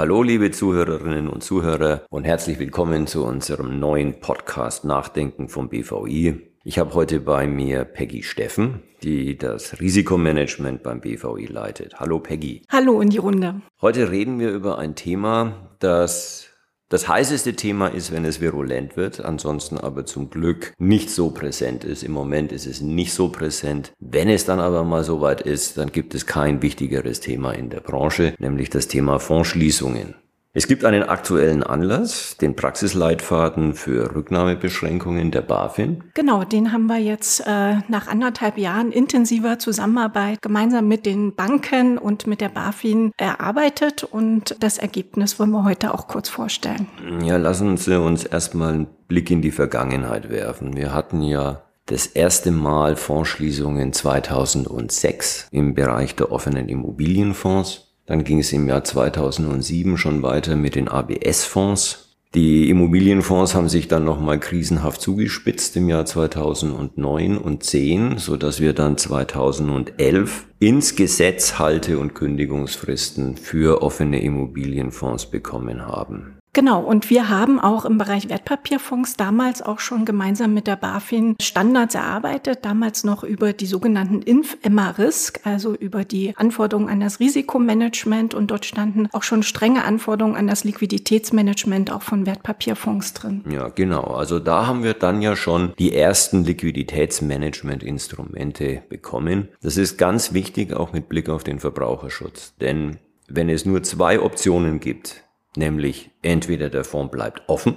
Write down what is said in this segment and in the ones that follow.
Hallo liebe Zuhörerinnen und Zuhörer und herzlich willkommen zu unserem neuen Podcast Nachdenken vom BVI. Ich habe heute bei mir Peggy Steffen, die das Risikomanagement beim BVI leitet. Hallo Peggy. Hallo in die Runde. Heute reden wir über ein Thema, das das heißeste Thema ist, wenn es virulent wird, ansonsten aber zum Glück nicht so präsent ist. Im Moment ist es nicht so präsent. Wenn es dann aber mal soweit ist, dann gibt es kein wichtigeres Thema in der Branche, nämlich das Thema Fondsschließungen. Es gibt einen aktuellen Anlass, den Praxisleitfaden für Rücknahmebeschränkungen der BaFin. Genau, den haben wir jetzt äh, nach anderthalb Jahren intensiver Zusammenarbeit gemeinsam mit den Banken und mit der BaFin erarbeitet und das Ergebnis wollen wir heute auch kurz vorstellen. Ja, lassen Sie uns erstmal einen Blick in die Vergangenheit werfen. Wir hatten ja das erste Mal Fondsschließungen 2006 im Bereich der offenen Immobilienfonds. Dann ging es im Jahr 2007 schon weiter mit den ABS-Fonds. Die Immobilienfonds haben sich dann nochmal krisenhaft zugespitzt im Jahr 2009 und 10, so dass wir dann 2011 ins Gesetz Halte- und Kündigungsfristen für offene Immobilienfonds bekommen haben. Genau, und wir haben auch im Bereich Wertpapierfonds damals auch schon gemeinsam mit der BaFin Standards erarbeitet, damals noch über die sogenannten Inf-Emma-Risk, also über die Anforderungen an das Risikomanagement und dort standen auch schon strenge Anforderungen an das Liquiditätsmanagement auch von Wertpapierfonds drin. Ja, genau. Also da haben wir dann ja schon die ersten Liquiditätsmanagement-Instrumente bekommen. Das ist ganz wichtig auch mit Blick auf den Verbraucherschutz, denn wenn es nur zwei Optionen gibt, Nämlich entweder der Fonds bleibt offen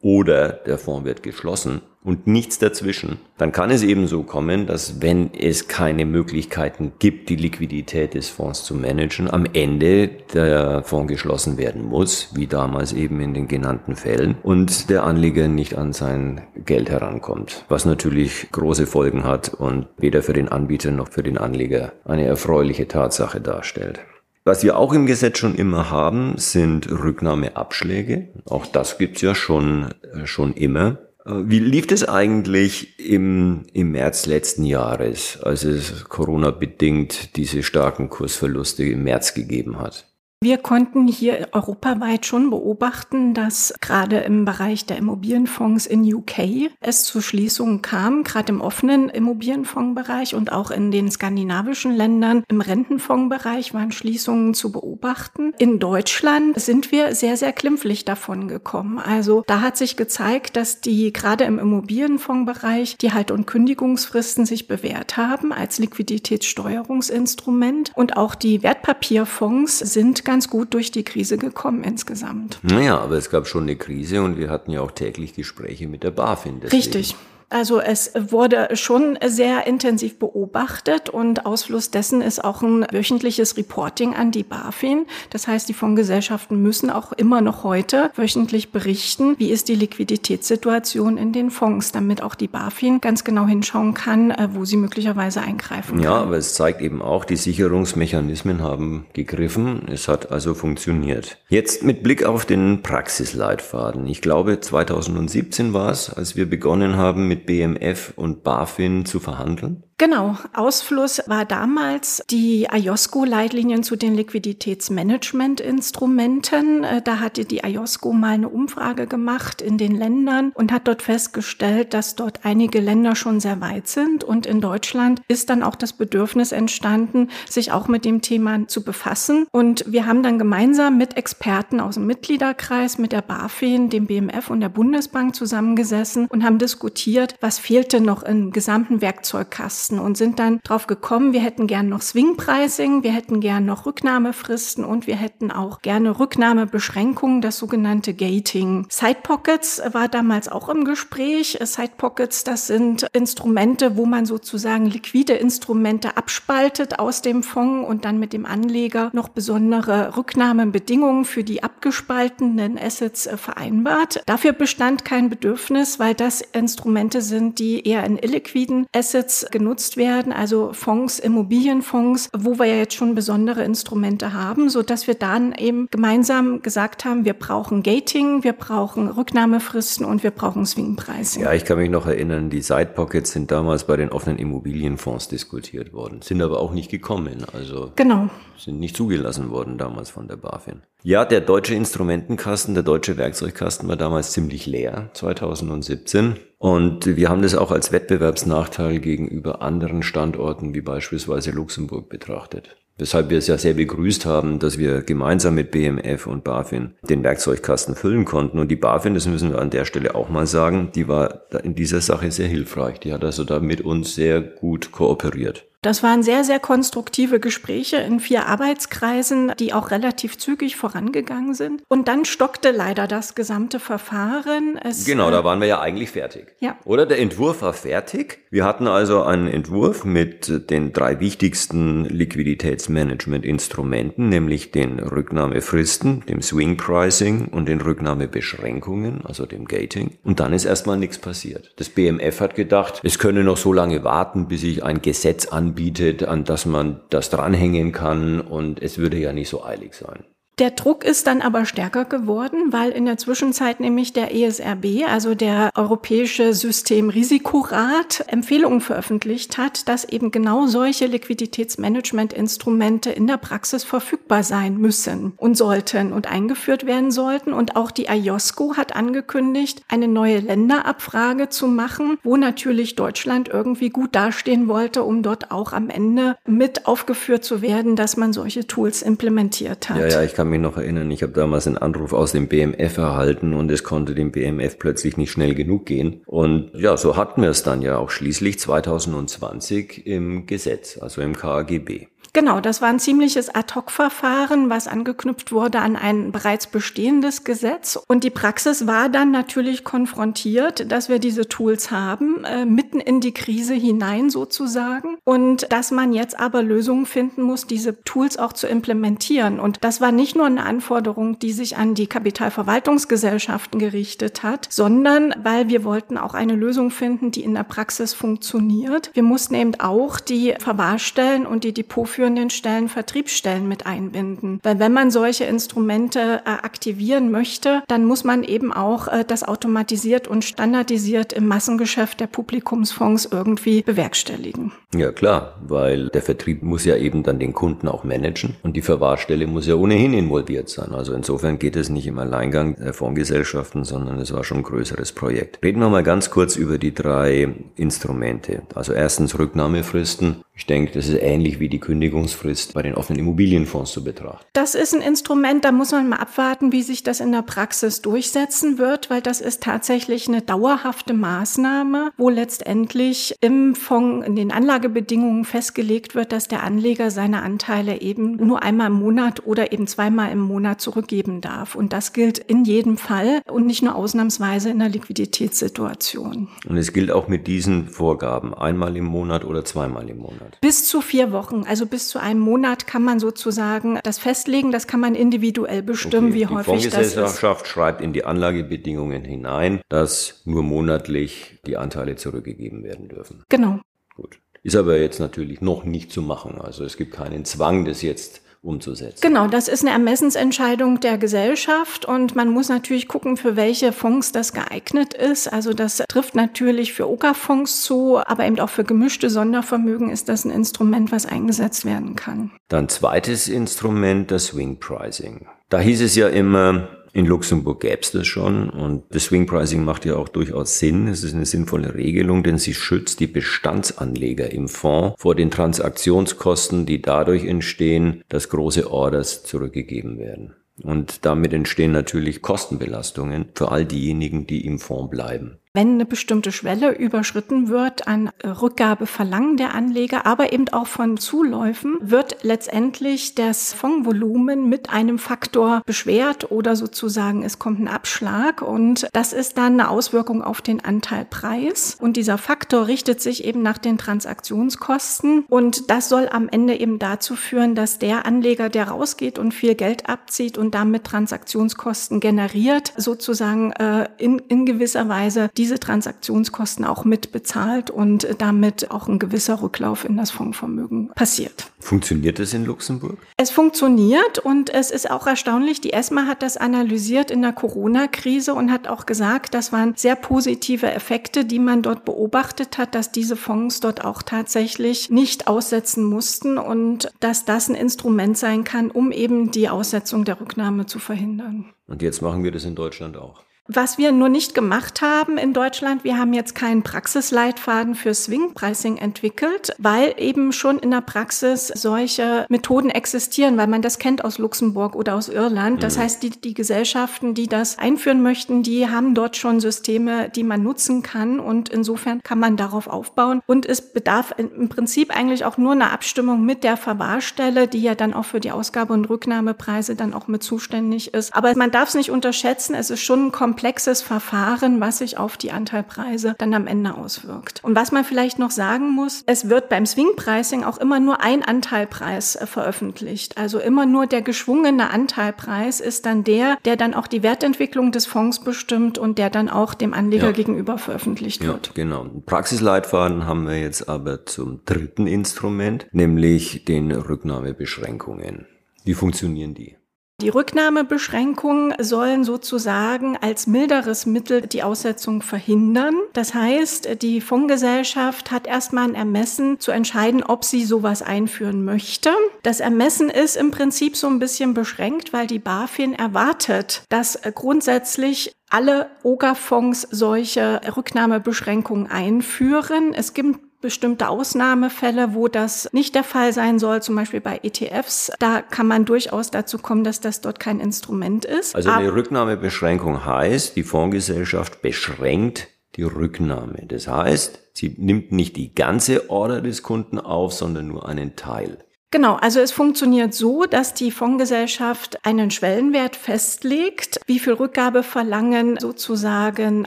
oder der Fonds wird geschlossen und nichts dazwischen. Dann kann es eben so kommen, dass wenn es keine Möglichkeiten gibt, die Liquidität des Fonds zu managen, am Ende der Fonds geschlossen werden muss, wie damals eben in den genannten Fällen, und der Anleger nicht an sein Geld herankommt, was natürlich große Folgen hat und weder für den Anbieter noch für den Anleger eine erfreuliche Tatsache darstellt. Was wir auch im Gesetz schon immer haben, sind Rücknahmeabschläge. Auch das gibt's ja schon, äh, schon immer. Äh, wie lief es eigentlich im, im März letzten Jahres, als es Corona-bedingt diese starken Kursverluste im März gegeben hat? Wir konnten hier europaweit schon beobachten, dass gerade im Bereich der Immobilienfonds in UK es zu Schließungen kam, gerade im offenen Immobilienfondsbereich und auch in den skandinavischen Ländern im Rentenfondsbereich waren Schließungen zu beobachten. In Deutschland sind wir sehr, sehr klimpflich davon gekommen. Also da hat sich gezeigt, dass die gerade im Immobilienfondsbereich die Halt- und Kündigungsfristen sich bewährt haben als Liquiditätssteuerungsinstrument und auch die Wertpapierfonds sind ganz gut durch die Krise gekommen insgesamt. Naja, aber es gab schon eine Krise und wir hatten ja auch täglich Gespräche mit der BaFin. Deswegen. Richtig. Also es wurde schon sehr intensiv beobachtet und Ausfluss dessen ist auch ein wöchentliches Reporting an die BaFin. Das heißt, die Fondsgesellschaften müssen auch immer noch heute wöchentlich berichten, wie ist die Liquiditätssituation in den Fonds, damit auch die BaFin ganz genau hinschauen kann, äh, wo sie möglicherweise eingreifen kann. Ja, aber es zeigt eben auch, die Sicherungsmechanismen haben gegriffen. Es hat also funktioniert. Jetzt mit Blick auf den Praxisleitfaden. Ich glaube, 2017 war es, als wir begonnen haben mit mit BMF und BaFin zu verhandeln? Genau, Ausfluss war damals die IOSCO-Leitlinien zu den Liquiditätsmanagement-Instrumenten. Äh, da hatte die IOSCO mal eine Umfrage gemacht in den Ländern und hat dort festgestellt, dass dort einige Länder schon sehr weit sind. Und in Deutschland ist dann auch das Bedürfnis entstanden, sich auch mit dem Thema zu befassen. Und wir haben dann gemeinsam mit Experten aus dem Mitgliederkreis, mit der BaFin, dem BMF und der Bundesbank zusammengesessen und haben diskutiert, was fehlte noch im gesamten Werkzeugkasten Kosten und sind dann drauf gekommen, wir hätten gern noch Swing Pricing, wir hätten gern noch Rücknahmefristen und wir hätten auch gerne Rücknahmebeschränkungen, das sogenannte Gating. Side Pockets war damals auch im Gespräch. Side Pockets, das sind Instrumente, wo man sozusagen liquide Instrumente abspaltet aus dem Fonds und dann mit dem Anleger noch besondere Rücknahmebedingungen für die abgespaltenen Assets äh, vereinbart. Dafür bestand kein Bedürfnis, weil das Instrumente sind, die eher in illiquiden Assets genutzt genutzt werden, also Fonds, Immobilienfonds, wo wir ja jetzt schon besondere Instrumente haben, so dass wir dann eben gemeinsam gesagt haben, wir brauchen Gating, wir brauchen Rücknahmefristen und wir brauchen Swingpreise. Ja, ich kann mich noch erinnern, die Side Pockets sind damals bei den offenen Immobilienfonds diskutiert worden, sind aber auch nicht gekommen, also genau. sind nicht zugelassen worden damals von der BaFin. Ja, der deutsche Instrumentenkasten, der deutsche Werkzeugkasten war damals ziemlich leer, 2017. Und wir haben das auch als Wettbewerbsnachteil gegenüber anderen Standorten wie beispielsweise Luxemburg betrachtet. Weshalb wir es ja sehr begrüßt haben, dass wir gemeinsam mit BMF und BaFin den Werkzeugkasten füllen konnten. Und die BaFin, das müssen wir an der Stelle auch mal sagen, die war in dieser Sache sehr hilfreich. Die hat also da mit uns sehr gut kooperiert. Das waren sehr, sehr konstruktive Gespräche in vier Arbeitskreisen, die auch relativ zügig vorangegangen sind. Und dann stockte leider das gesamte Verfahren. Es, genau, da äh, waren wir ja eigentlich fertig. Ja. Oder der Entwurf war fertig. Wir hatten also einen Entwurf mit den drei wichtigsten Liquiditätsmanagement-Instrumenten, nämlich den Rücknahmefristen, dem Swing Pricing und den Rücknahmebeschränkungen, also dem Gating. Und dann ist erstmal nichts passiert. Das BMF hat gedacht, es könne noch so lange warten, bis ich ein Gesetz an anbietet, an das man das dranhängen kann und es würde ja nicht so eilig sein. Der Druck ist dann aber stärker geworden, weil in der Zwischenzeit nämlich der ESRB, also der Europäische Systemrisikorat, Empfehlungen veröffentlicht hat, dass eben genau solche Liquiditätsmanagementinstrumente in der Praxis verfügbar sein müssen und sollten und eingeführt werden sollten. Und auch die IOSCO hat angekündigt, eine neue Länderabfrage zu machen, wo natürlich Deutschland irgendwie gut dastehen wollte, um dort auch am Ende mit aufgeführt zu werden, dass man solche Tools implementiert hat. Ja, ja, kann mich noch erinnern, ich habe damals einen Anruf aus dem BMF erhalten und es konnte dem BMF plötzlich nicht schnell genug gehen. Und ja, so hatten wir es dann ja auch schließlich 2020 im Gesetz, also im KAGB. Genau, das war ein ziemliches Ad-Hoc-Verfahren, was angeknüpft wurde an ein bereits bestehendes Gesetz. Und die Praxis war dann natürlich konfrontiert, dass wir diese Tools haben, äh, mitten in die Krise hinein sozusagen. Und dass man jetzt aber Lösungen finden muss, diese Tools auch zu implementieren. Und das war nicht nur eine Anforderung, die sich an die Kapitalverwaltungsgesellschaften gerichtet hat, sondern weil wir wollten auch eine Lösung finden, die in der Praxis funktioniert. Wir mussten eben auch die Verwahrstellen und die Depot führenden Stellen Vertriebsstellen mit einbinden. Weil wenn man solche Instrumente äh, aktivieren möchte, dann muss man eben auch äh, das automatisiert und standardisiert im Massengeschäft der Publikumsfonds irgendwie bewerkstelligen. Ja klar, weil der Vertrieb muss ja eben dann den Kunden auch managen und die Verwahrstelle muss ja ohnehin involviert sein. Also insofern geht es nicht im Alleingang der Fondsgesellschaften, sondern es war schon ein größeres Projekt. Reden wir mal ganz kurz über die drei Instrumente. Also erstens Rücknahmefristen. Ich denke, das ist ähnlich wie die Kündigungsfrist bei den offenen Immobilienfonds zu betrachten. Das ist ein Instrument, da muss man mal abwarten, wie sich das in der Praxis durchsetzen wird, weil das ist tatsächlich eine dauerhafte Maßnahme, wo letztendlich im Fonds in den Anlagebedingungen festgelegt wird, dass der Anleger seine Anteile eben nur einmal im Monat oder eben zweimal im Monat zurückgeben darf. Und das gilt in jedem Fall und nicht nur ausnahmsweise in der Liquiditätssituation. Und es gilt auch mit diesen Vorgaben, einmal im Monat oder zweimal im Monat. Monat? Bis zu vier Wochen, also bis zu einem Monat kann man sozusagen das festlegen. Das kann man individuell bestimmen, okay. wie häufig das ist. Die Fondsgesellschaft schreibt in die Anlagebedingungen hinein, dass nur monatlich die Anteile zurückgegeben werden dürfen. Genau. Gut. Ist aber jetzt natürlich noch nicht zu machen. Also es gibt keinen Zwang, das jetzt umzusetzen. Genau, das ist eine Ermessensentscheidung der Gesellschaft und man muss natürlich gucken, für welche Fonds das geeignet ist. Also das trifft natürlich für OK-Fonds zu, aber eben auch für gemischte Sondervermögen ist das ein Instrument, was eingesetzt werden kann. Dann zweites Instrument, das Swing Pricing. Da hieß es ja immer, in Luxemburg gäbe es das schon und das Swing Pricing macht ja auch durchaus Sinn. Es ist eine sinnvolle Regelung, denn sie schützt die Bestandsanleger im Fonds vor den Transaktionskosten, die dadurch entstehen, dass große Orders zurückgegeben werden. Und damit entstehen natürlich Kostenbelastungen für all diejenigen, die im Fonds bleiben wenn eine bestimmte Schwelle überschritten wird an Rückgabeverlangen der Anleger, aber eben auch von Zuläufen, wird letztendlich das Fondsvolumen mit einem Faktor beschwert oder sozusagen es kommt ein Abschlag. Und das ist dann eine Auswirkung auf den Anteilpreis. Und dieser Faktor richtet sich eben nach den Transaktionskosten. Und das soll am Ende eben dazu führen, dass der Anleger, der rausgeht und viel Geld abzieht und damit Transaktionskosten generiert, sozusagen äh, in, in gewisser Weise diese Transaktionskosten auch mitbezahlt und damit auch ein gewisser Rücklauf in das Fondsvermögen passiert. Funktioniert das in Luxemburg? Es funktioniert und es ist auch erstaunlich. Die ESMA hat das analysiert in der Corona-Krise und hat auch gesagt, das waren sehr positive Effekte, die man dort beobachtet hat, dass diese Fonds dort auch tatsächlich nicht aussetzen mussten und dass das ein Instrument sein kann, um eben die Aussetzung der Rücknahme zu verhindern. Und jetzt machen wir das in Deutschland auch. Was wir nur nicht gemacht haben in Deutschland, wir haben jetzt keinen Praxisleitfaden für Swing Pricing entwickelt, weil eben schon in der Praxis solche Methoden existieren, weil man das kennt aus Luxemburg oder aus Irland. Das mhm. heißt, die, die Gesellschaften, die das einführen möchten, die haben dort schon Systeme, die man nutzen kann und insofern kann man darauf aufbauen. Und es bedarf im Prinzip eigentlich auch nur eine Abstimmung mit der Verwahrstelle, die ja dann auch für die Ausgabe- und Rücknahmepreise dann auch mit zuständig ist. Aber man darf es nicht unterschätzen, es ist schon ein komplexes Verfahren, was sich auf die Anteilpreise dann am Ende auswirkt. Und was man vielleicht noch sagen muss, es wird beim Swing Pricing auch immer nur ein Anteilpreis äh, veröffentlicht. Also immer nur der geschwungene Anteilpreis ist dann der, der dann auch die Wertentwicklung des Fonds bestimmt und der dann auch dem Anleger ja. gegenüber veröffentlicht wird. Ja, genau. Praxisleitfaden haben wir jetzt aber zum dritten Instrument, nämlich den Rücknahmebeschränkungen. Wie funktionieren die? Die Rücknahmebeschränkungen sollen sozusagen als milderes Mittel die Aussetzung verhindern. Das heißt, die Fondsgesellschaft hat erstmal ein Ermessen zu entscheiden, ob sie sowas einführen möchte. Das Ermessen ist im Prinzip so ein bisschen beschränkt, weil die BaFin erwartet, dass grundsätzlich alle OGA-Fonds solche Rücknahmebeschränkungen einführen. Es gibt bestimmte Ausnahmefälle, wo das nicht der Fall sein soll, zum Beispiel bei ETFs. Da kann man durchaus dazu kommen, dass das dort kein Instrument ist. Also eine Rücknahmebeschränkung heißt, die Fondsgesellschaft beschränkt die Rücknahme. Das heißt, sie nimmt nicht die ganze Order des Kunden auf, sondern nur einen Teil. Genau, also es funktioniert so, dass die Fondsgesellschaft einen Schwellenwert festlegt, wie viel Rückgabeverlangen sozusagen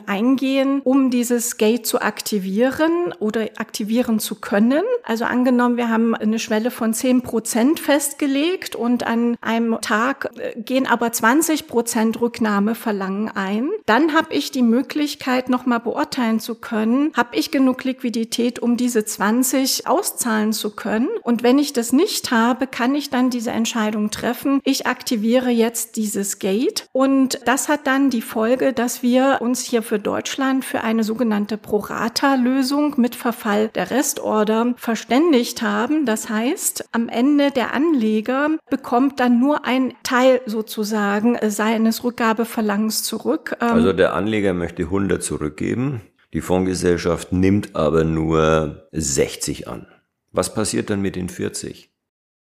eingehen, um dieses Gate zu aktivieren oder aktivieren zu können. Also angenommen, wir haben eine Schwelle von 10 Prozent festgelegt und an einem Tag äh, gehen aber 20 Prozent Rücknahmeverlangen ein. Dann habe ich die Möglichkeit, nochmal beurteilen zu können, habe ich genug Liquidität, um diese 20 auszahlen zu können. Und wenn ich das nicht nicht habe, kann ich dann diese Entscheidung treffen. Ich aktiviere jetzt dieses Gate und das hat dann die Folge, dass wir uns hier für Deutschland für eine sogenannte Pro-Rata-Lösung mit Verfall der Restorder verständigt haben. Das heißt, am Ende der Anleger bekommt dann nur ein Teil sozusagen seines Rückgabeverlangens zurück. Ähm, also der Anleger möchte 100 zurückgeben. Die Fondsgesellschaft nimmt aber nur 60 an. Was passiert dann mit den 40?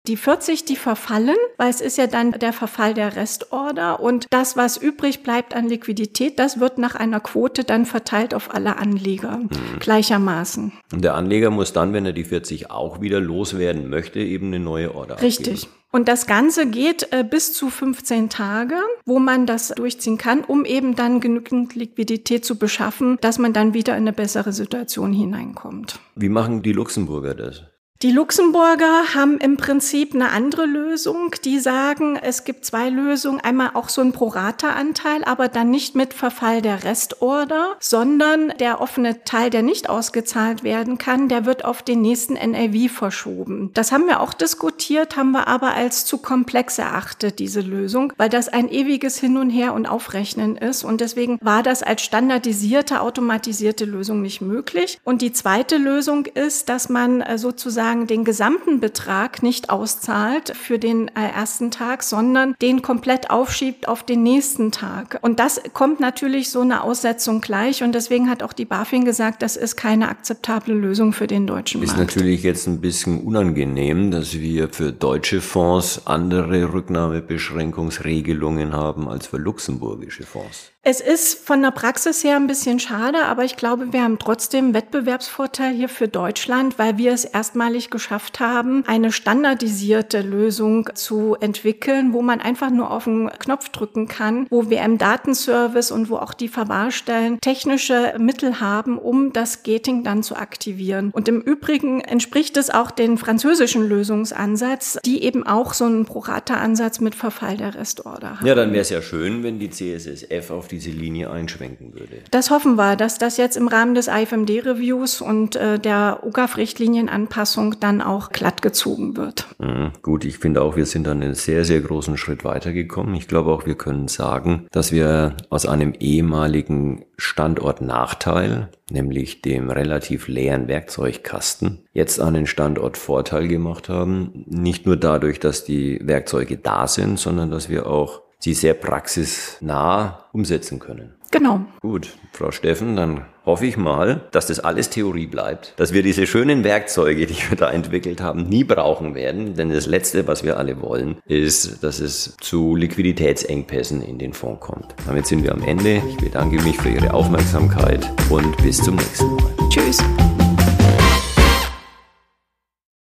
Die 40, die verfallen, weil es ist ja dann der Verfall der Restorder und das, was übrig bleibt an Liquidität, das wird nach einer Quote dann verteilt auf alle Anleger mhm. gleichermaßen. Und der Anleger muss dann, wenn er die 40 auch wieder loswerden möchte, eben eine neue Order Richtig. Abgeben. Und das Ganze geht äh, bis zu 15 Tage, wo man das durchziehen kann, um eben dann genügend Liquidität zu beschaffen, dass man dann wieder in eine bessere Situation hineinkommt. Wie machen die Luxemburger das? Die Luxemburger haben im Prinzip eine andere Lösung. Die sagen, es gibt zwei Lösungen. Einmal auch so ein Prorata-Anteil, aber dann nicht mit Verfall der Restorder, sondern der offene Teil, der nicht ausgezahlt werden kann, der wird auf den nächsten NAV verschoben. Das haben wir auch diskutiert, haben wir aber als zu komplex erachtet, diese Lösung, weil das ein ewiges Hin und Her und Aufrechnen ist. Und deswegen war das als standardisierte, automatisierte Lösung nicht möglich. Und die zweite Lösung ist, dass man äh, sozusagen sozusagen den gesamten Betrag nicht auszahlt für den äh, ersten Tag, sondern den komplett aufschiebt auf den nächsten Tag. Und das kommt natürlich so eine Aussetzung gleich. Und deswegen hat auch die BaFin gesagt, das ist keine akzeptable Lösung für den deutschen ist Markt. Ist natürlich jetzt ein bisschen unangenehm, dass wir für deutsche Fonds andere Rücknahmebeschränkungsregelungen haben als für luxemburgische Fonds. Es ist von der Praxis her ein bisschen schade, aber ich glaube, wir haben trotzdem Wettbewerbsvorteil hier für Deutschland, weil wir es erstmalig geschafft haben, eine standardisierte Lösung zu entwickeln, wo man einfach nur auf den Knopf drücken kann, wo wir im Datenservice und wo auch die Verwahrstellen technische Mittel haben, um das Gating dann zu aktivieren. Und im Übrigen entspricht es auch den französischen Lösungsansatz, die eben auch so einen Prorata-Ansatz mit Verfall der Restorder haben. Ja, dann wäre es ja schön, wenn die CSSF auf diese Linie einschwenken würde. Das hoffen wir, dass das jetzt im Rahmen des IFMD-Reviews und äh, der UGAF-Richtlinienanpassung dann auch glatt gezogen wird. Mhm, gut, ich finde auch, wir sind dann einen sehr, sehr großen Schritt weitergekommen. Ich glaube auch, wir können sagen, dass wir aus einem ehemaligen Standortnachteil, nämlich dem relativ leeren Werkzeugkasten, jetzt einen Standortvorteil gemacht haben. Nicht nur dadurch, dass die Werkzeuge da sind, sondern dass wir auch sie sehr praxisnah umsetzen können. Genau. Gut, Frau Steffen, dann hoffe ich mal, dass das alles Theorie bleibt, dass wir diese schönen Werkzeuge, die wir da entwickelt haben, nie brauchen werden, denn das Letzte, was wir alle wollen, ist, dass es zu Liquiditätsengpässen in den Fonds kommt. Damit sind wir am Ende. Ich bedanke mich für Ihre Aufmerksamkeit und bis zum nächsten Mal. Tschüss.